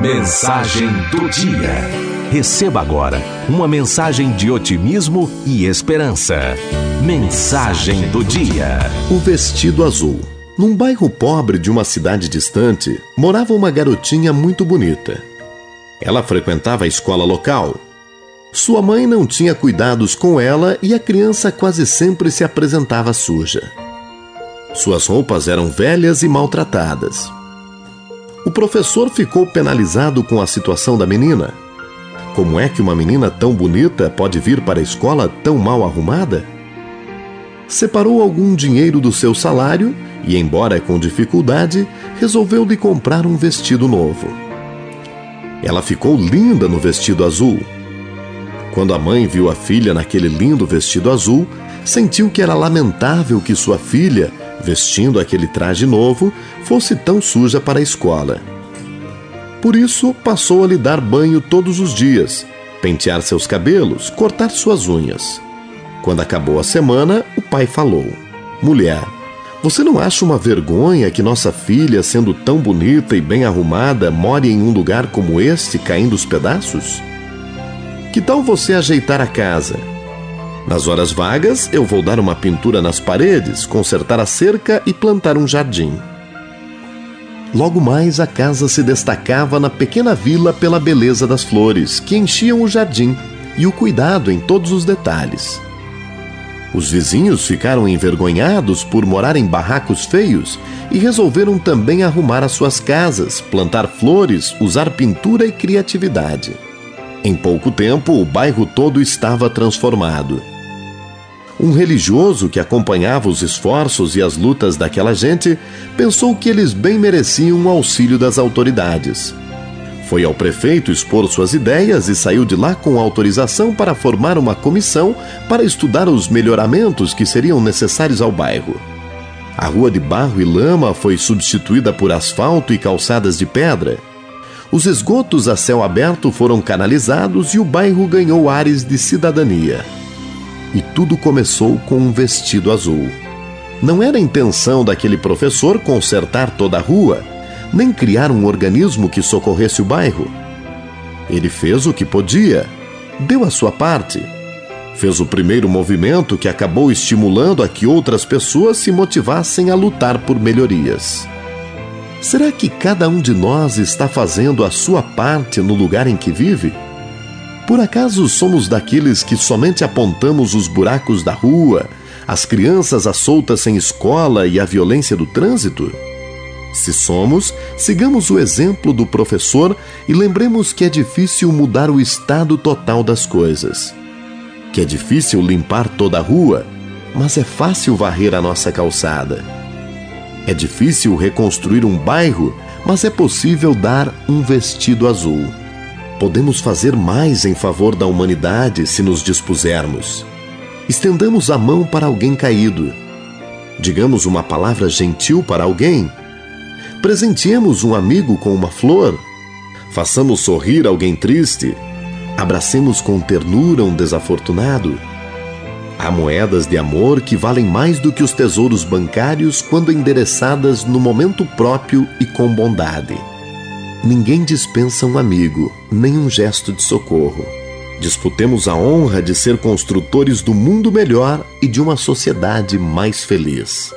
Mensagem do dia. Receba agora uma mensagem de otimismo e esperança. Mensagem do dia. O vestido azul. Num bairro pobre de uma cidade distante, morava uma garotinha muito bonita. Ela frequentava a escola local. Sua mãe não tinha cuidados com ela e a criança quase sempre se apresentava suja. Suas roupas eram velhas e maltratadas. O professor ficou penalizado com a situação da menina. Como é que uma menina tão bonita pode vir para a escola tão mal arrumada? Separou algum dinheiro do seu salário e, embora com dificuldade, resolveu lhe comprar um vestido novo. Ela ficou linda no vestido azul. Quando a mãe viu a filha naquele lindo vestido azul, sentiu que era lamentável que sua filha vestindo aquele traje novo, fosse tão suja para a escola. Por isso, passou a lhe dar banho todos os dias, pentear seus cabelos, cortar suas unhas. Quando acabou a semana, o pai falou: Mulher, você não acha uma vergonha que nossa filha, sendo tão bonita e bem arrumada, more em um lugar como este, caindo os pedaços? Que tal você ajeitar a casa? Nas horas vagas, eu vou dar uma pintura nas paredes, consertar a cerca e plantar um jardim. Logo mais, a casa se destacava na pequena vila pela beleza das flores, que enchiam o jardim, e o cuidado em todos os detalhes. Os vizinhos ficaram envergonhados por morar em barracos feios e resolveram também arrumar as suas casas, plantar flores, usar pintura e criatividade. Em pouco tempo, o bairro todo estava transformado. Um religioso que acompanhava os esforços e as lutas daquela gente pensou que eles bem mereciam o auxílio das autoridades. Foi ao prefeito expor suas ideias e saiu de lá com autorização para formar uma comissão para estudar os melhoramentos que seriam necessários ao bairro. A rua de barro e lama foi substituída por asfalto e calçadas de pedra. Os esgotos a céu aberto foram canalizados e o bairro ganhou ares de cidadania. E tudo começou com um vestido azul. Não era a intenção daquele professor consertar toda a rua, nem criar um organismo que socorresse o bairro. Ele fez o que podia, deu a sua parte. Fez o primeiro movimento que acabou estimulando a que outras pessoas se motivassem a lutar por melhorias. Será que cada um de nós está fazendo a sua parte no lugar em que vive? Por acaso somos daqueles que somente apontamos os buracos da rua, as crianças às soltas sem escola e a violência do trânsito? Se somos, sigamos o exemplo do professor e lembremos que é difícil mudar o estado total das coisas. Que é difícil limpar toda a rua, mas é fácil varrer a nossa calçada. É difícil reconstruir um bairro, mas é possível dar um vestido azul. Podemos fazer mais em favor da humanidade se nos dispusermos. Estendamos a mão para alguém caído. Digamos uma palavra gentil para alguém. Presenteemos um amigo com uma flor. Façamos sorrir alguém triste. Abracemos com ternura um desafortunado. Há moedas de amor que valem mais do que os tesouros bancários quando endereçadas no momento próprio e com bondade. Ninguém dispensa um amigo, nem um gesto de socorro. Disputemos a honra de ser construtores do mundo melhor e de uma sociedade mais feliz.